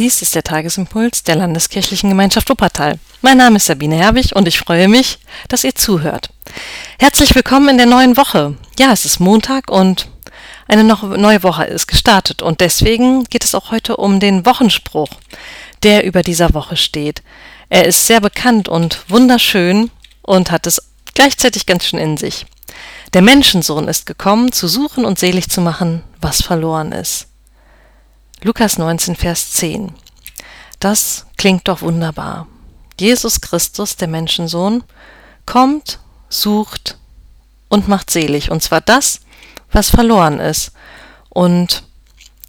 Dies ist der Tagesimpuls der Landeskirchlichen Gemeinschaft Wuppertal. Mein Name ist Sabine Herwig und ich freue mich, dass ihr zuhört. Herzlich willkommen in der neuen Woche. Ja, es ist Montag und eine neue Woche ist gestartet und deswegen geht es auch heute um den Wochenspruch, der über dieser Woche steht. Er ist sehr bekannt und wunderschön und hat es gleichzeitig ganz schön in sich. Der Menschensohn ist gekommen, zu suchen und selig zu machen, was verloren ist. Lukas 19, Vers 10. Das klingt doch wunderbar. Jesus Christus, der Menschensohn, kommt, sucht und macht selig. Und zwar das, was verloren ist. Und,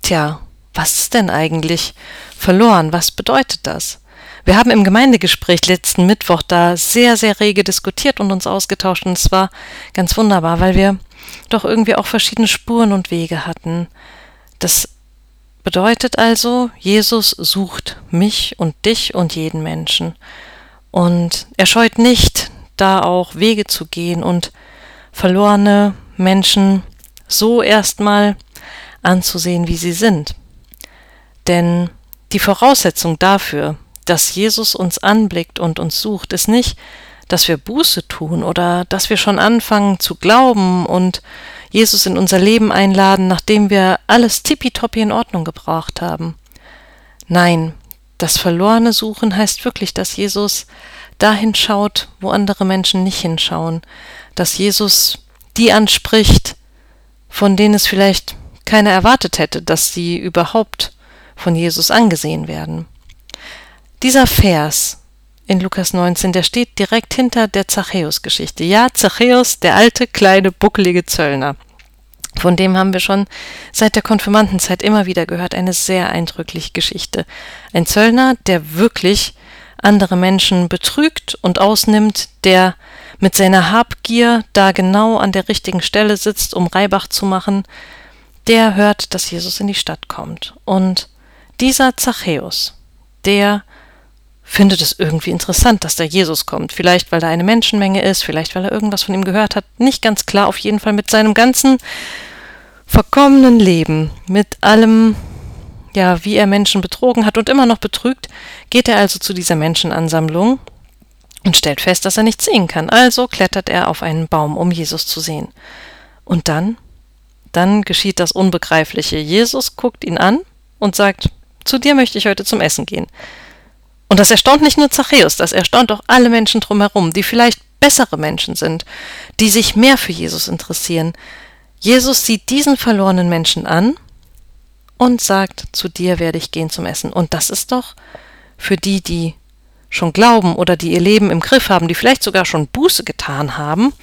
tja, was ist denn eigentlich verloren? Was bedeutet das? Wir haben im Gemeindegespräch letzten Mittwoch da sehr, sehr rege diskutiert und uns ausgetauscht. Und es war ganz wunderbar, weil wir doch irgendwie auch verschiedene Spuren und Wege hatten. Das Bedeutet also, Jesus sucht mich und dich und jeden Menschen. Und er scheut nicht, da auch Wege zu gehen und verlorene Menschen so erstmal anzusehen, wie sie sind. Denn die Voraussetzung dafür, dass Jesus uns anblickt und uns sucht, ist nicht, dass wir Buße tun oder dass wir schon anfangen zu glauben und Jesus in unser Leben einladen, nachdem wir alles tippitoppi in Ordnung gebracht haben. Nein, das verlorene Suchen heißt wirklich, dass Jesus dahin schaut, wo andere Menschen nicht hinschauen, dass Jesus die anspricht, von denen es vielleicht keiner erwartet hätte, dass sie überhaupt von Jesus angesehen werden. Dieser Vers in Lukas 19, der steht direkt hinter der Zachäus-Geschichte. Ja, Zachäus, der alte, kleine, buckelige Zöllner. Von dem haben wir schon seit der Konfirmandenzeit immer wieder gehört. Eine sehr eindrückliche Geschichte. Ein Zöllner, der wirklich andere Menschen betrügt und ausnimmt, der mit seiner Habgier da genau an der richtigen Stelle sitzt, um Reibach zu machen, der hört, dass Jesus in die Stadt kommt. Und dieser Zachäus, der findet es irgendwie interessant, dass da Jesus kommt. Vielleicht, weil da eine Menschenmenge ist, vielleicht, weil er irgendwas von ihm gehört hat. Nicht ganz klar, auf jeden Fall mit seinem ganzen verkommenen Leben, mit allem, ja, wie er Menschen betrogen hat und immer noch betrügt, geht er also zu dieser Menschenansammlung und stellt fest, dass er nichts sehen kann. Also klettert er auf einen Baum, um Jesus zu sehen. Und dann, dann geschieht das Unbegreifliche. Jesus guckt ihn an und sagt, zu dir möchte ich heute zum Essen gehen. Und das erstaunt nicht nur Zachäus, das erstaunt auch alle Menschen drumherum, die vielleicht bessere Menschen sind, die sich mehr für Jesus interessieren. Jesus sieht diesen verlorenen Menschen an und sagt, zu dir werde ich gehen zum Essen. Und das ist doch für die, die schon glauben oder die ihr Leben im Griff haben, die vielleicht sogar schon Buße getan haben,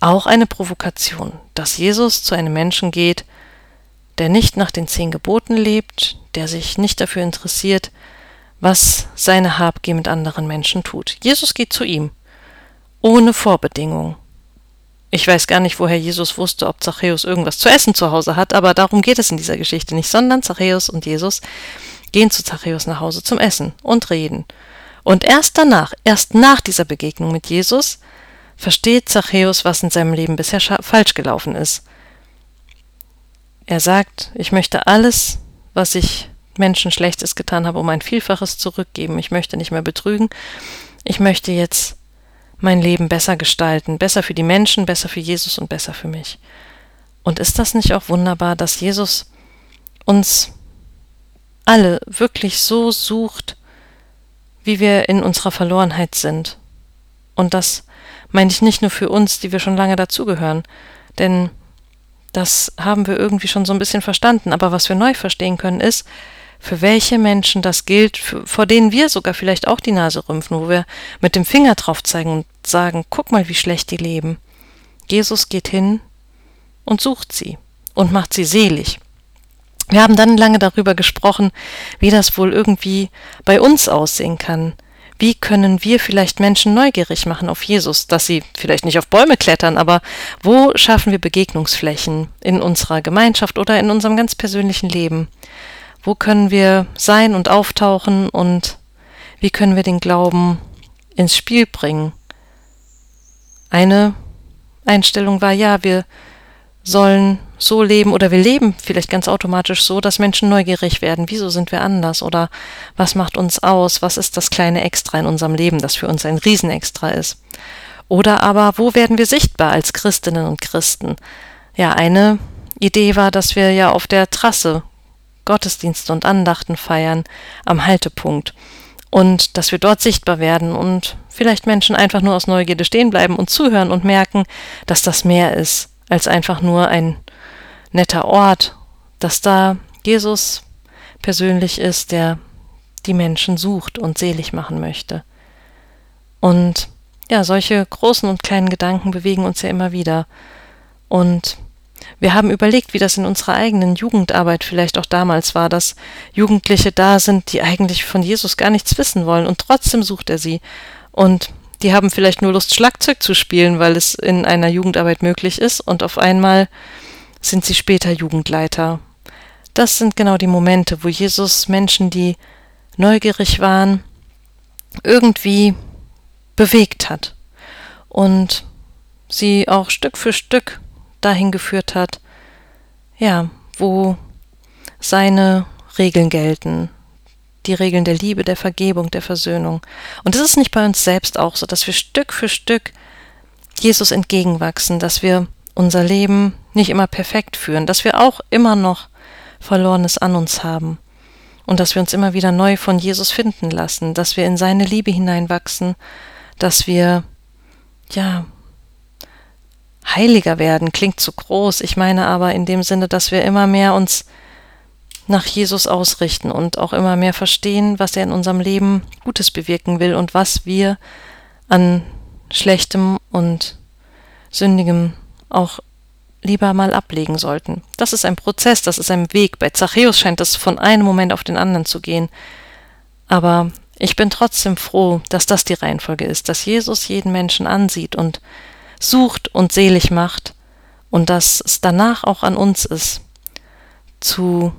auch eine Provokation, dass Jesus zu einem Menschen geht, der nicht nach den zehn Geboten lebt, der sich nicht dafür interessiert, was seine Habgier mit anderen Menschen tut. Jesus geht zu ihm, ohne Vorbedingung. Ich weiß gar nicht, woher Jesus wusste, ob Zachäus irgendwas zu essen zu Hause hat, aber darum geht es in dieser Geschichte nicht, sondern Zachäus und Jesus gehen zu Zachäus nach Hause zum Essen und reden. Und erst danach, erst nach dieser Begegnung mit Jesus, versteht Zachäus, was in seinem Leben bisher falsch gelaufen ist. Er sagt, ich möchte alles, was ich Menschen Schlechtes getan habe, um ein Vielfaches zurückgeben. Ich möchte nicht mehr betrügen. Ich möchte jetzt mein Leben besser gestalten, besser für die Menschen, besser für Jesus und besser für mich. Und ist das nicht auch wunderbar, dass Jesus uns alle wirklich so sucht, wie wir in unserer Verlorenheit sind? Und das meine ich nicht nur für uns, die wir schon lange dazugehören, denn das haben wir irgendwie schon so ein bisschen verstanden, aber was wir neu verstehen können, ist, für welche Menschen das gilt, für, vor denen wir sogar vielleicht auch die Nase rümpfen, wo wir mit dem Finger drauf zeigen und sagen, guck mal, wie schlecht die leben. Jesus geht hin und sucht sie und macht sie selig. Wir haben dann lange darüber gesprochen, wie das wohl irgendwie bei uns aussehen kann. Wie können wir vielleicht Menschen neugierig machen auf Jesus, dass sie vielleicht nicht auf Bäume klettern, aber wo schaffen wir Begegnungsflächen in unserer Gemeinschaft oder in unserem ganz persönlichen Leben? Wo können wir sein und auftauchen und wie können wir den Glauben ins Spiel bringen? Eine Einstellung war, ja, wir sollen so leben oder wir leben vielleicht ganz automatisch so, dass Menschen neugierig werden. Wieso sind wir anders? Oder was macht uns aus? Was ist das kleine Extra in unserem Leben, das für uns ein Riesenextra ist? Oder aber, wo werden wir sichtbar als Christinnen und Christen? Ja, eine Idee war, dass wir ja auf der Trasse Gottesdienste und Andachten feiern, am Haltepunkt. Und dass wir dort sichtbar werden und vielleicht Menschen einfach nur aus Neugierde stehen bleiben und zuhören und merken, dass das mehr ist als einfach nur ein netter Ort, dass da Jesus persönlich ist, der die Menschen sucht und selig machen möchte. Und ja, solche großen und kleinen Gedanken bewegen uns ja immer wieder. Und wir haben überlegt, wie das in unserer eigenen Jugendarbeit vielleicht auch damals war, dass Jugendliche da sind, die eigentlich von Jesus gar nichts wissen wollen und trotzdem sucht er sie. Und die haben vielleicht nur Lust, Schlagzeug zu spielen, weil es in einer Jugendarbeit möglich ist, und auf einmal sind sie später Jugendleiter. Das sind genau die Momente, wo Jesus Menschen, die neugierig waren, irgendwie bewegt hat und sie auch Stück für Stück dahin geführt hat, ja, wo seine Regeln gelten, die Regeln der Liebe, der Vergebung, der Versöhnung. Und es ist nicht bei uns selbst auch so, dass wir Stück für Stück Jesus entgegenwachsen, dass wir unser Leben nicht immer perfekt führen, dass wir auch immer noch Verlorenes an uns haben und dass wir uns immer wieder neu von Jesus finden lassen, dass wir in seine Liebe hineinwachsen, dass wir, ja, heiliger werden, klingt zu groß. Ich meine aber in dem Sinne, dass wir immer mehr uns nach Jesus ausrichten und auch immer mehr verstehen, was er in unserem Leben Gutes bewirken will und was wir an Schlechtem und Sündigem auch lieber mal ablegen sollten. Das ist ein Prozess, das ist ein Weg. Bei Zachäus scheint das von einem Moment auf den anderen zu gehen. Aber ich bin trotzdem froh, dass das die Reihenfolge ist, dass Jesus jeden Menschen ansieht und sucht und selig macht und dass es danach auch an uns ist, zu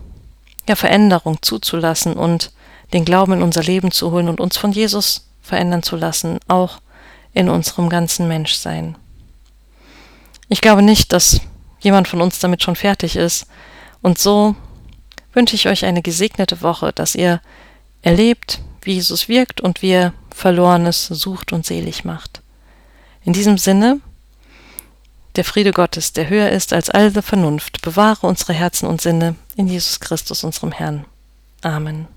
ja, Veränderung zuzulassen und den Glauben in unser Leben zu holen und uns von Jesus verändern zu lassen, auch in unserem ganzen Menschsein. Ich glaube nicht, dass jemand von uns damit schon fertig ist. Und so wünsche ich euch eine gesegnete Woche, dass ihr erlebt, wie Jesus wirkt und wie er Verlorenes sucht und selig macht. In diesem Sinne, der Friede Gottes, der höher ist als alle Vernunft, bewahre unsere Herzen und Sinne in Jesus Christus, unserem Herrn. Amen.